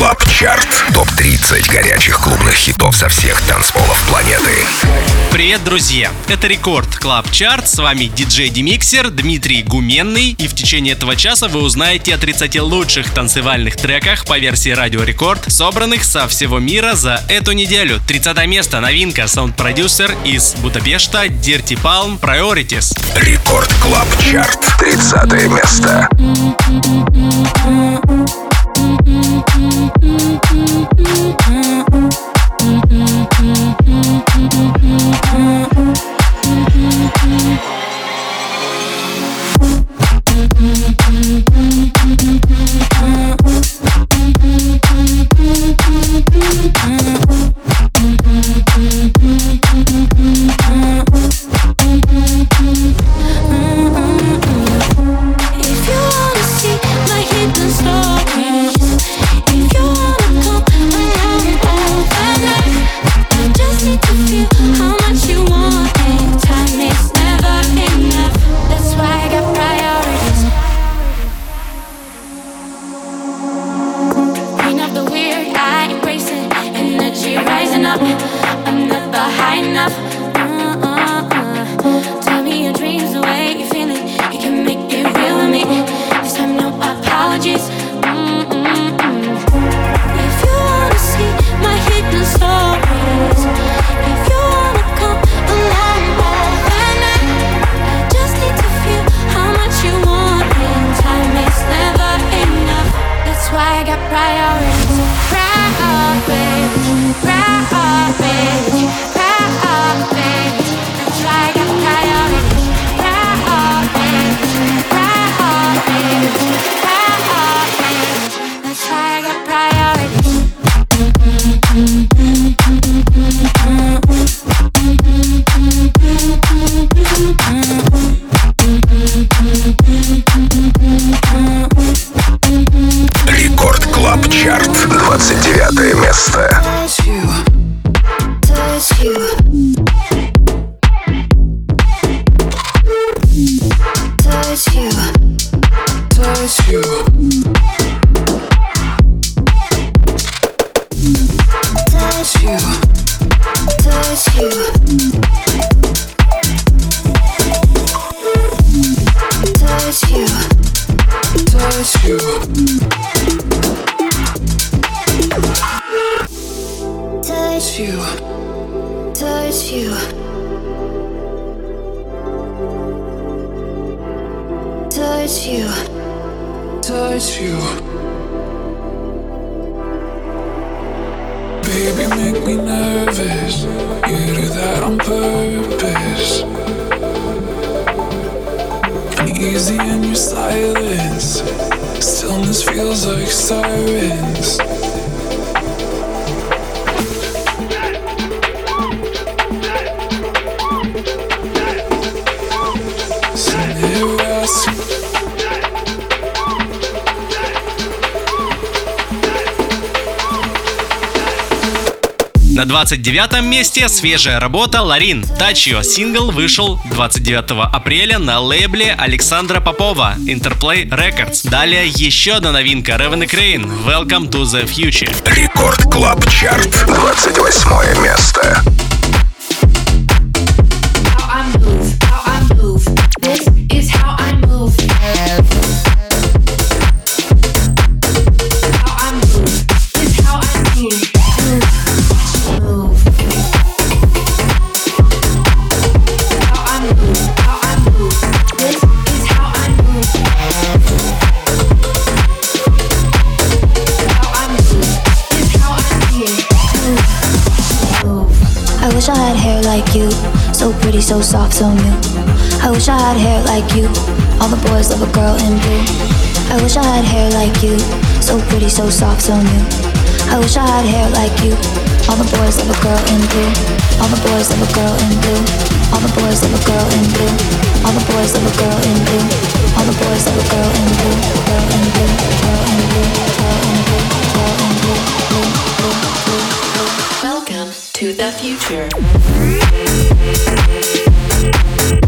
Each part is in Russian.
Club Chart. Топ-30 горячих клубных хитов со всех танцполов планеты. Привет, друзья! Это Record Club Chart. С вами диджей DeMixer Дмитрий Гуменный. И в течение этого часа вы узнаете о 30 лучших танцевальных треках по версии Радио Рекорд, собранных со всего мира за эту неделю. 30 место. Новинка. Саунд-продюсер из Будапешта Dirty Palm Priorities. Рекорд Клаб Чарт. 30 место. Mm-hmm. На 29 месте свежая работа Ларин. Touch сингл вышел 29 апреля на лейбле Александра Попова Interplay Records. Далее еще одна новинка Raven & Kreyn Welcome to the Future. Record Club Chart. 28 место. So new. I wish I had hair like you. All the boys love a girl in blue. I wish I had hair like you. So pretty, so soft, so new. I wish I had hair like you. All the boys love a girl in blue. All the boys love a girl in blue. All the boys love a girl in blue. All the boys love a girl in blue. All the boys love a girl in blue. Girl in blue. Girl in blue. Girl in blue. Girl in blue. Blue. Blue. Blue. Blue. Welcome to the future. Thank you.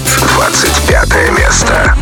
Ooh.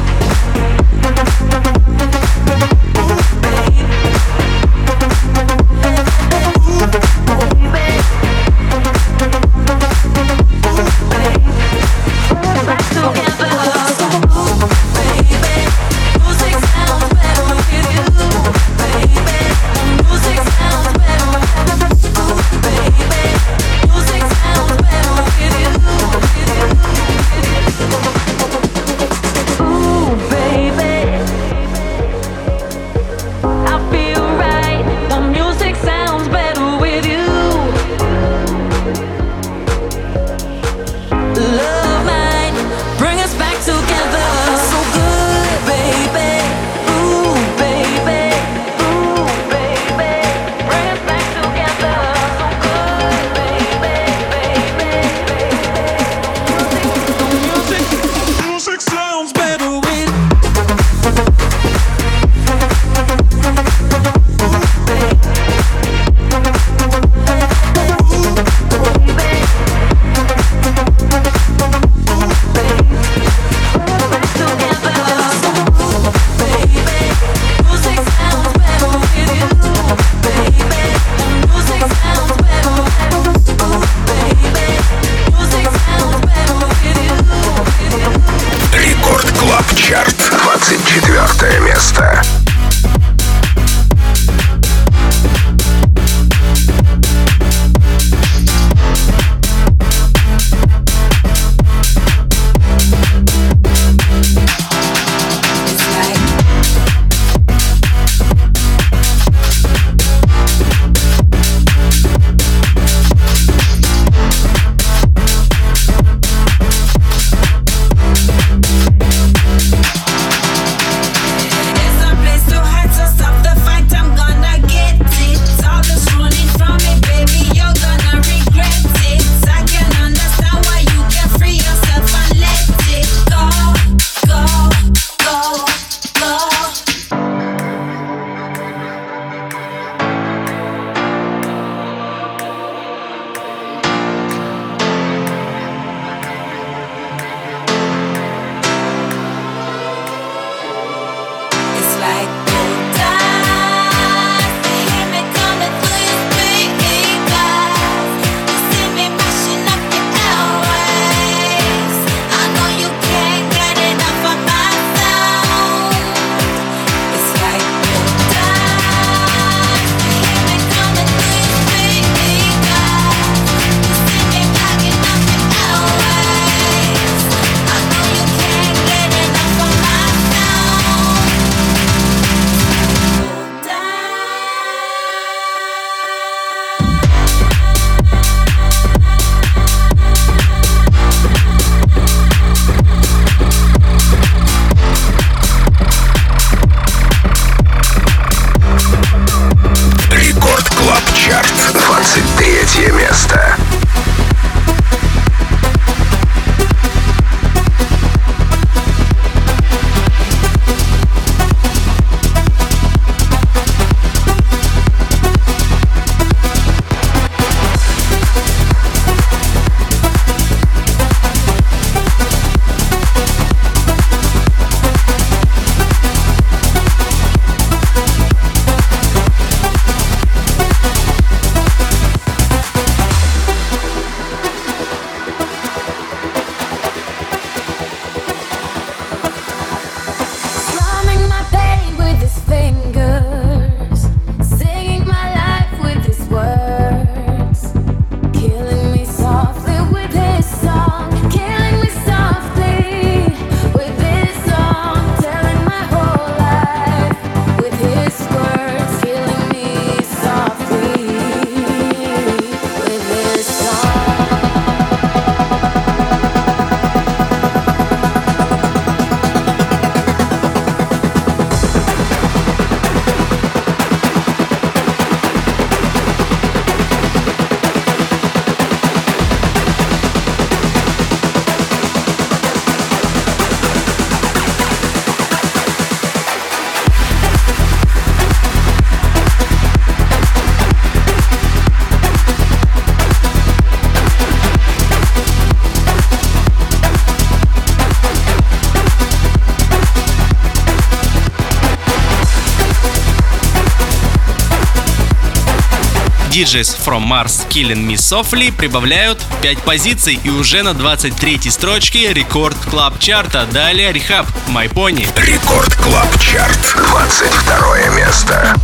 DJs from Mars Killing Me Softly прибавляют 5 позиций и уже на 23-й строчке рекорд клаб чарта. Далее рехаб My Pony. Рекорд клаб чарт. 22 место.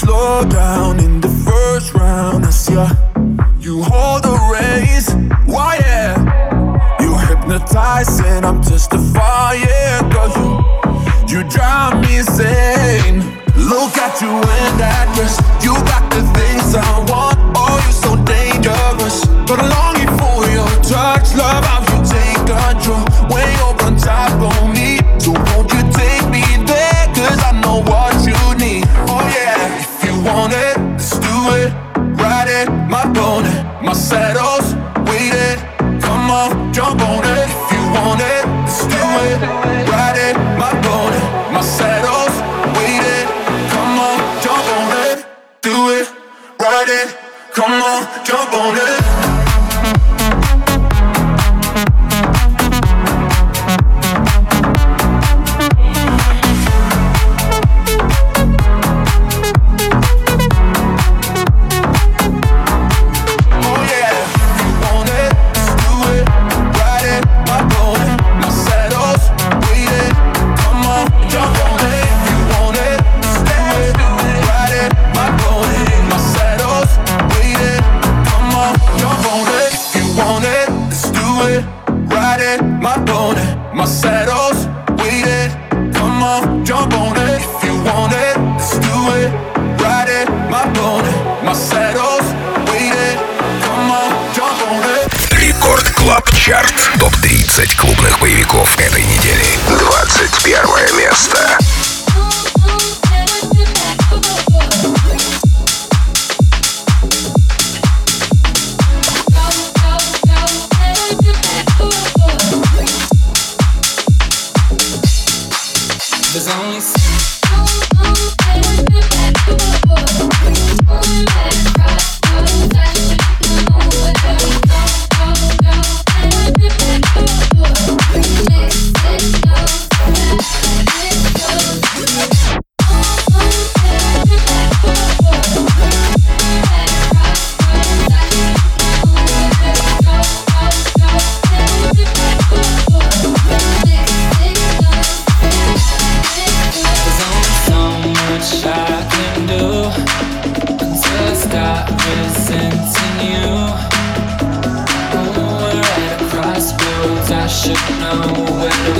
slow down You hold the reins, why yeah? You hypnotizing, I'm testifying, girl. You, you drive me insane. Look at you in that dress, you got the things I want. my saddle should know when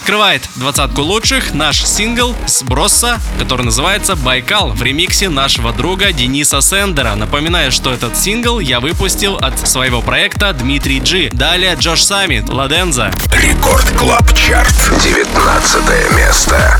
Открывает двадцатку лучших наш сингл с Бросса, который называется «Байкал» в ремиксе нашего друга Дениса Сендера. Напоминаю, что этот сингл я выпустил от своего проекта Дмитрий Джи. Далее John Summit, La Danza. Record Club Chart, 19 место.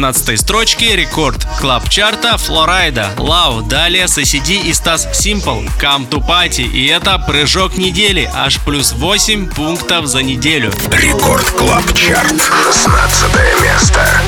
17 строчке Record Club чарта Flo Rida, Low, далее Соседи и Стас Симпл, Come to Party. И это прыжок недели, аж плюс 8 пунктов за неделю. Record Club Chart, 16 место.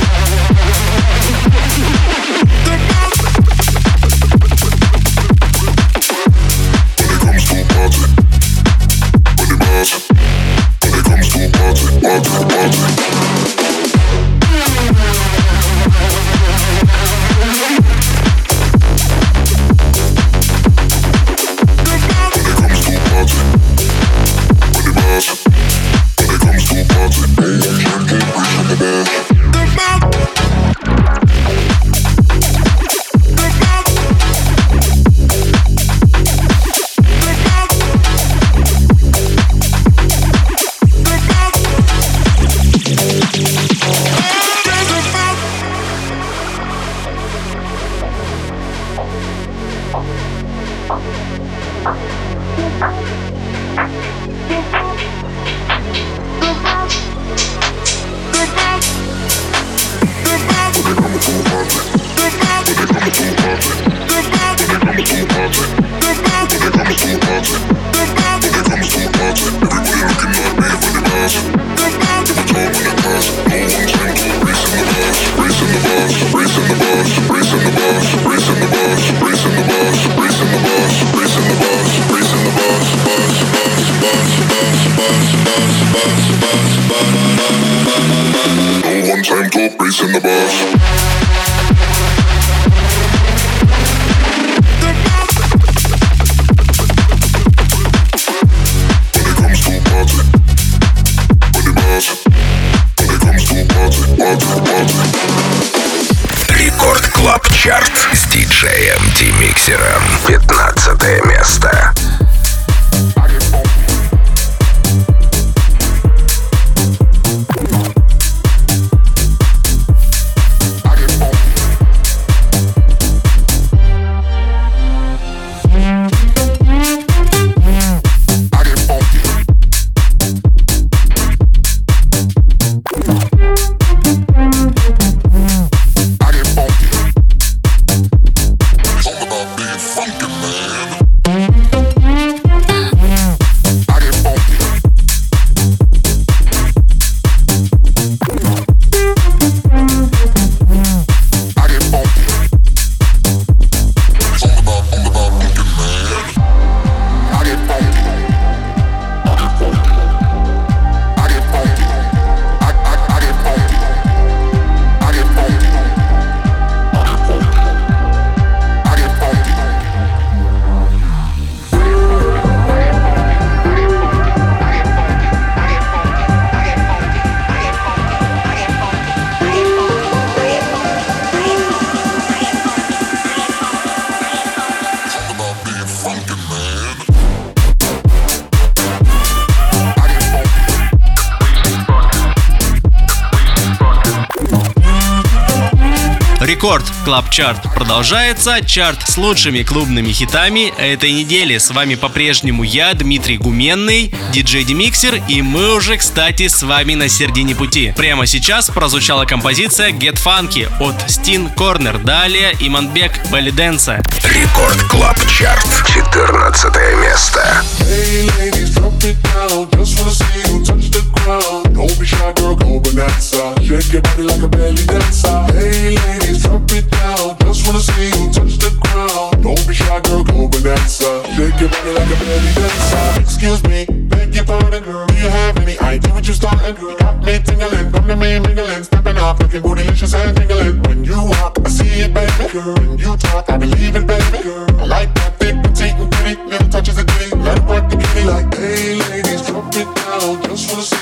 Record Club Chart продолжается. Чарт с лучшими клубными хитами этой недели. С вами по-прежнему я, Дмитрий Гуменный, диджей DeMixer, и мы уже, кстати, с вами на середине пути. Прямо сейчас прозвучала композиция Get Funky от Stin Corner. Далее Иманбек Belly Dancer. Record Club Chart, 14 место. Hey ladies, drop it down. Just wanna see you touch the ground. Don't be shy, girl, go bonanza. Shake your body like a belly dancer. Hey ladies, drop it down. Just wanna see you touch the ground. Don't be shy, girl, go bonanza. Shake your body like a belly dancer. Excuse me, beg your pardon, girl. Do you have any idea what you're starting, girl? Got me tingling, come to me mingling, stepping off, looking bootylicious and tingling. When you walk, I see it, baby, girl. When you talk, I believe it, baby, girl. I like that thick, petite, pretty, little touches of ditty. Let it work the kitty like, hey ladies, drop it down. Just wanna see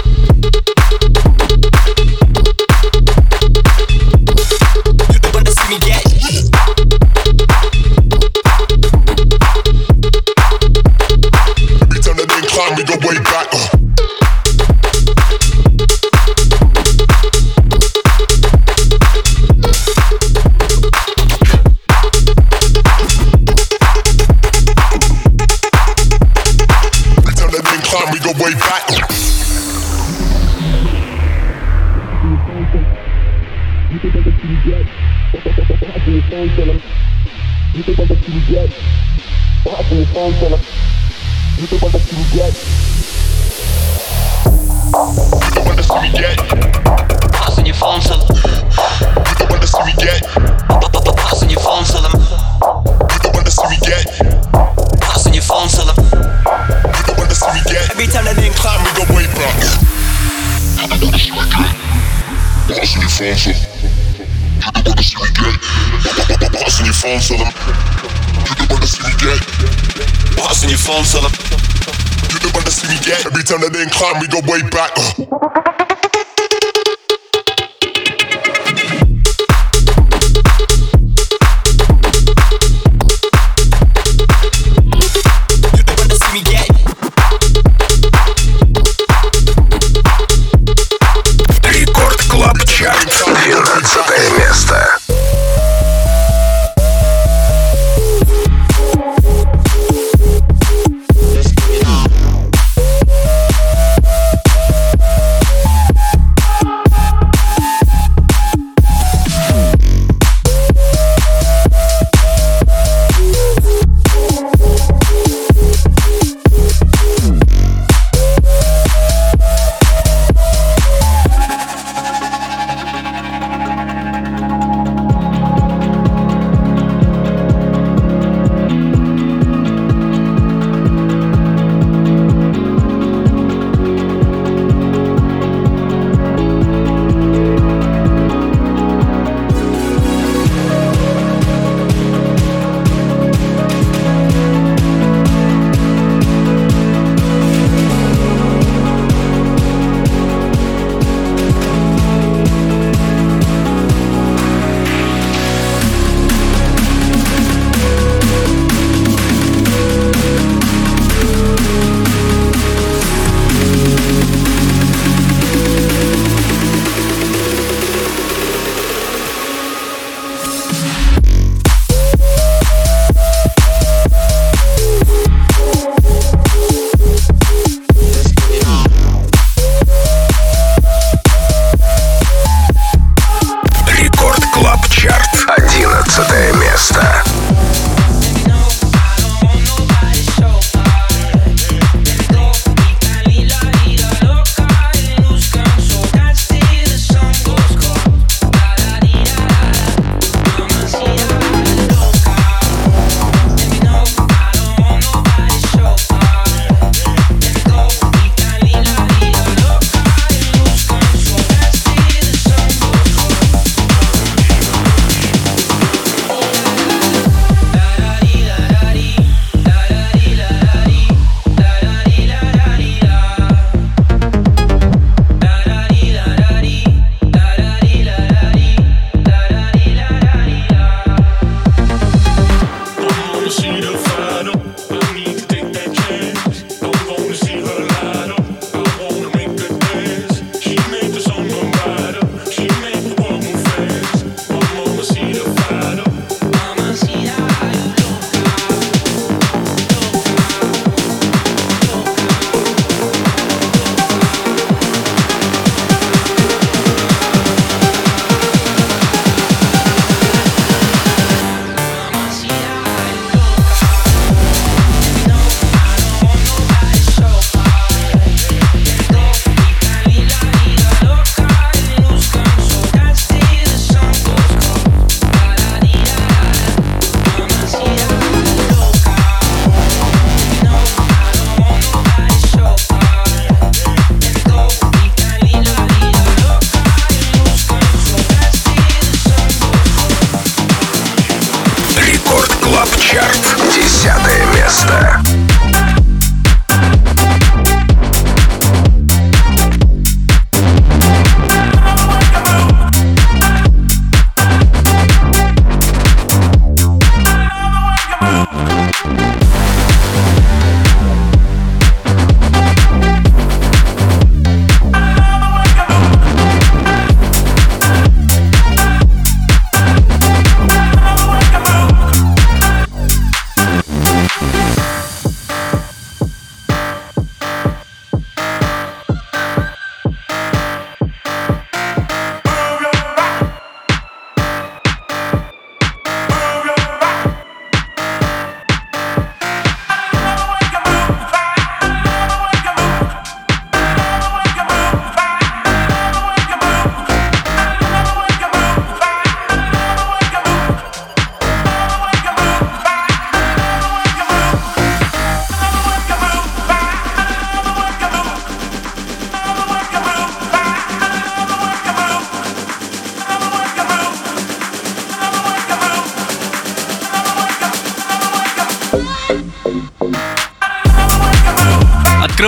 Phone, so. You the to see me get. Pass on your phone, so them. You the to see me get. pass on your phone, tell them. You the to see me get. Every time that thing climb, we go way back. Uh.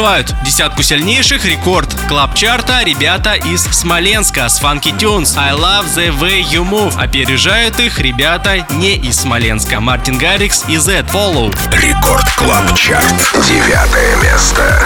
открывают десятку сильнейших Record Club чарта ребята из Смоленска с Swanky Tunes I Love The Way You Move. Опережают их ребята не из Смоленска. Мартин Гаррикс и Zedd Follow. Record Club Chart. Девятое место.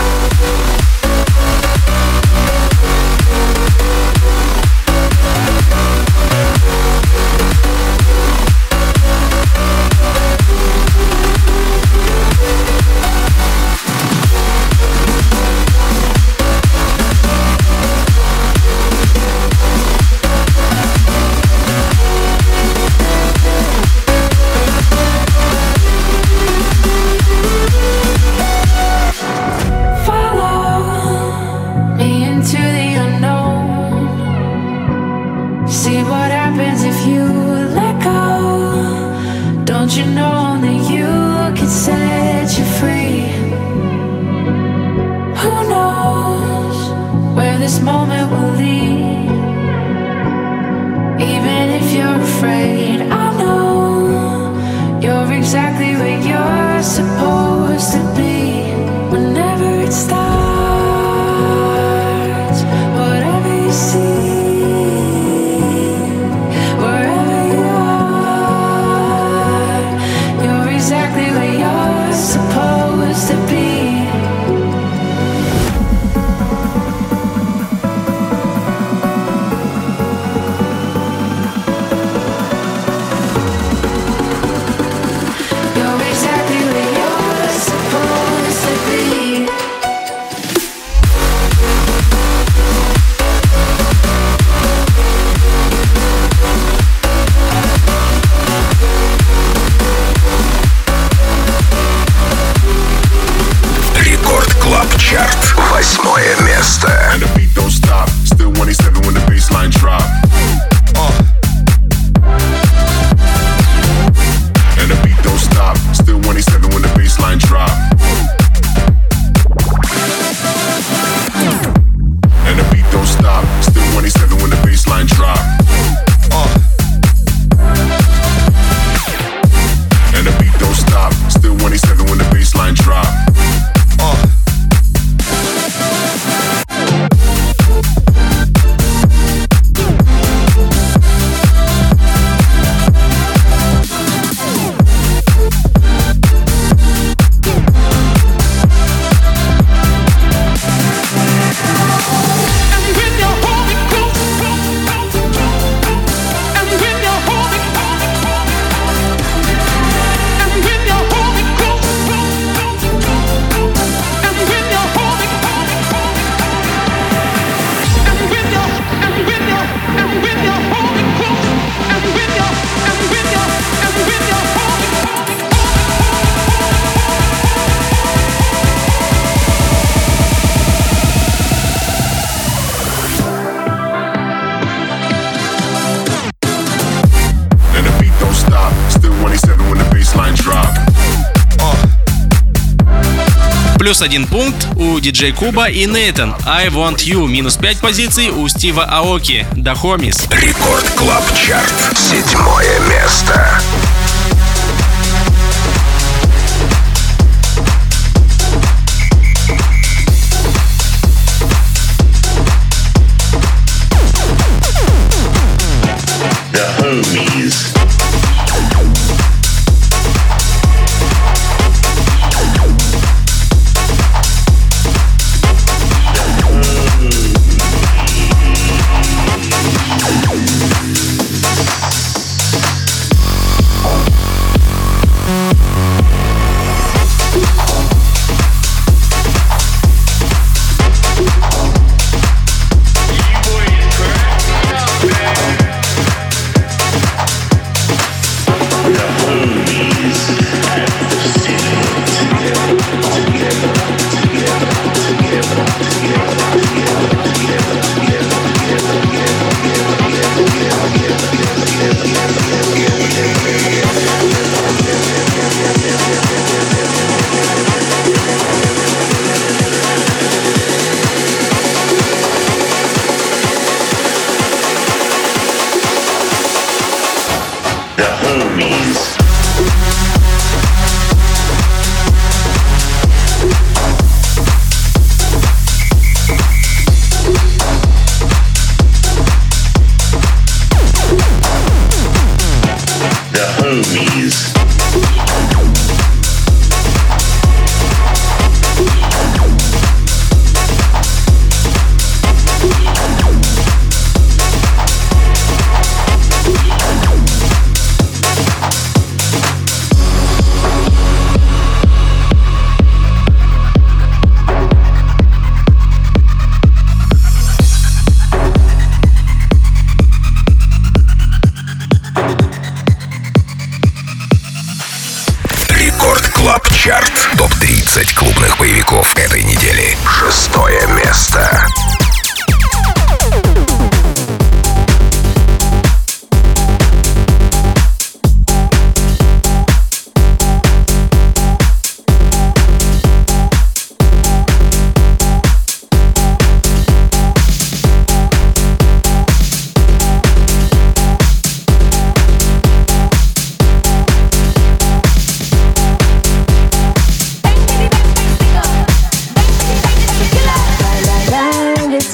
Плюс один пункт у диджей Kuba и Neitan. I Want You. Минус 5 позиций у Стива Аоки. Da Homies. Record Club Chart. Седьмое место.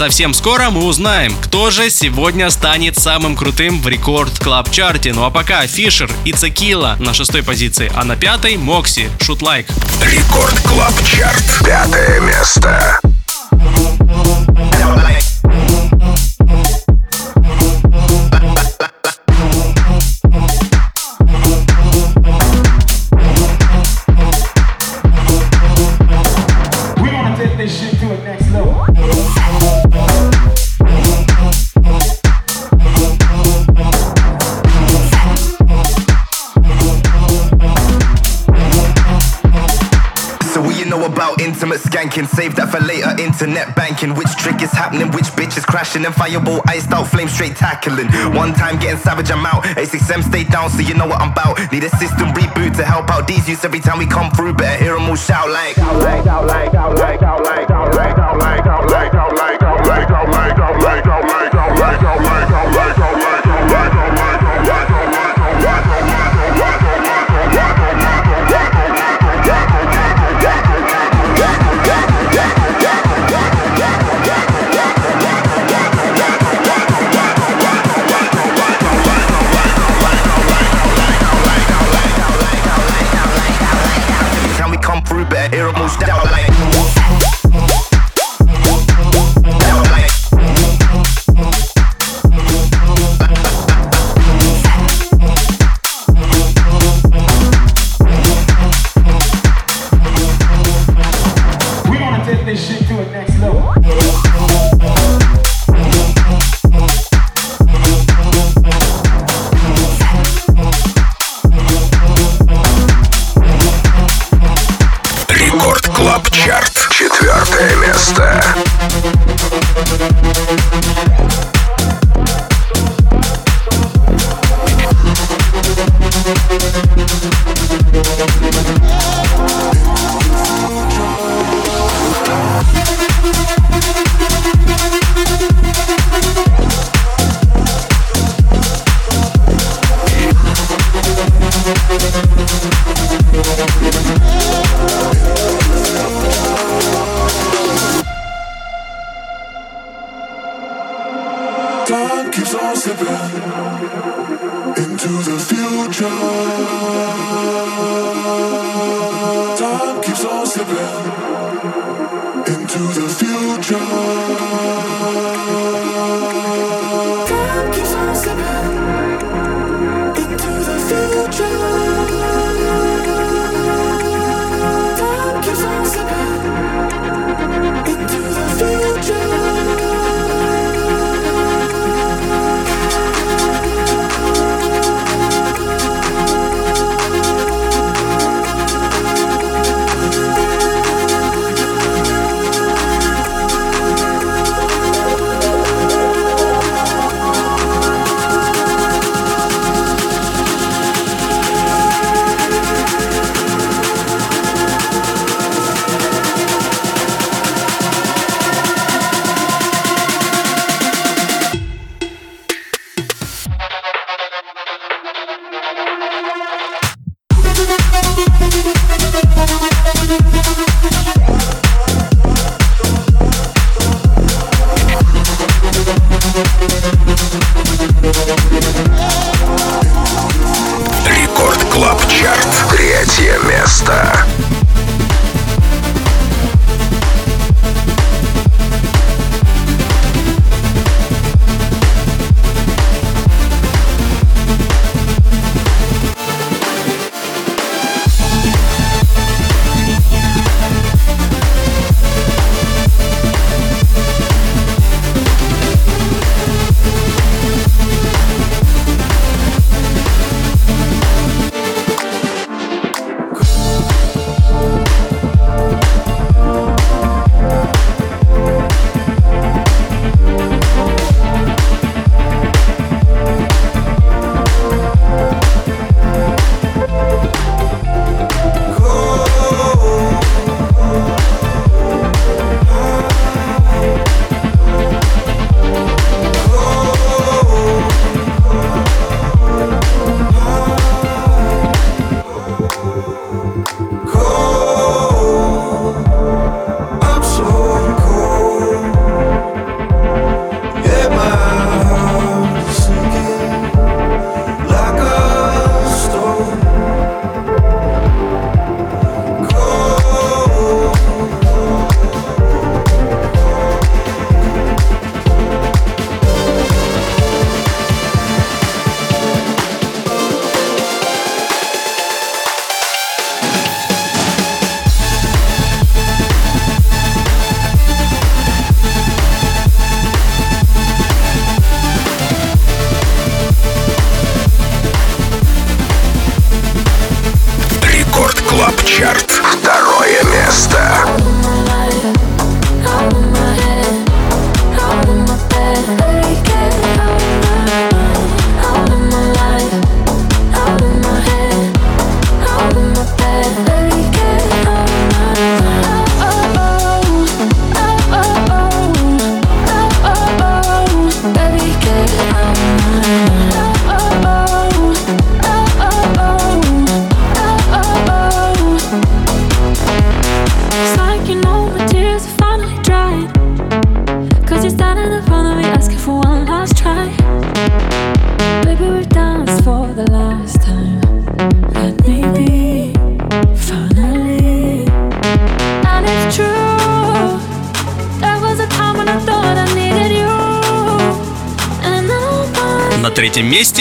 Совсем скоро мы узнаем, кто же сегодня станет самым крутым в Record Club Chart'е. Ну а пока Fisher It's a Killa на шестой позиции, а на пятой Moksi, Shoot Like. Record Club Chart, пятое место. Save that for later. Internet banking. Which trick is happening? Which bitch is crashing? And fireball iced out, flame straight tackling. One time getting savage, I'm out. A6M stay down, so you know what I'm about. Need a system reboot to help out these youths every time we come through. Better hear them all shout like. Out like,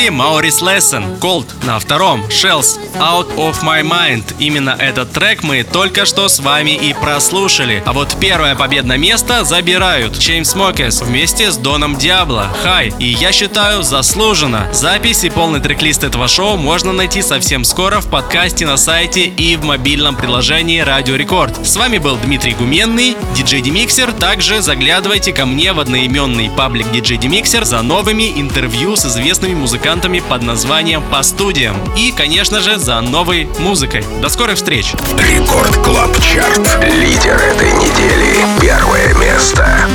Маурис Лессен, Cold. На втором Shells, Out of My Mind. Именно этот трек мы только что с вами и прослушали. А вот первое победное место забирают Chainsmokers вместе с Доном Диабло, Хай. И я считаю, заслуженно. Запись и полный трек-лист этого шоу можно найти совсем скоро в подкасте на сайте и в мобильном приложении Радио Рекорд. С вами был Дмитрий Гуменный, диджей Демиксер. Также заглядывайте ко мне в одноименный паблик диджей Демиксер за новыми интервью с известными музыкантами под названием «По студиям». И, конечно же, за новой музыкой. До скорых встреч! Record Club Chart. Лидер этой недели. Первое место.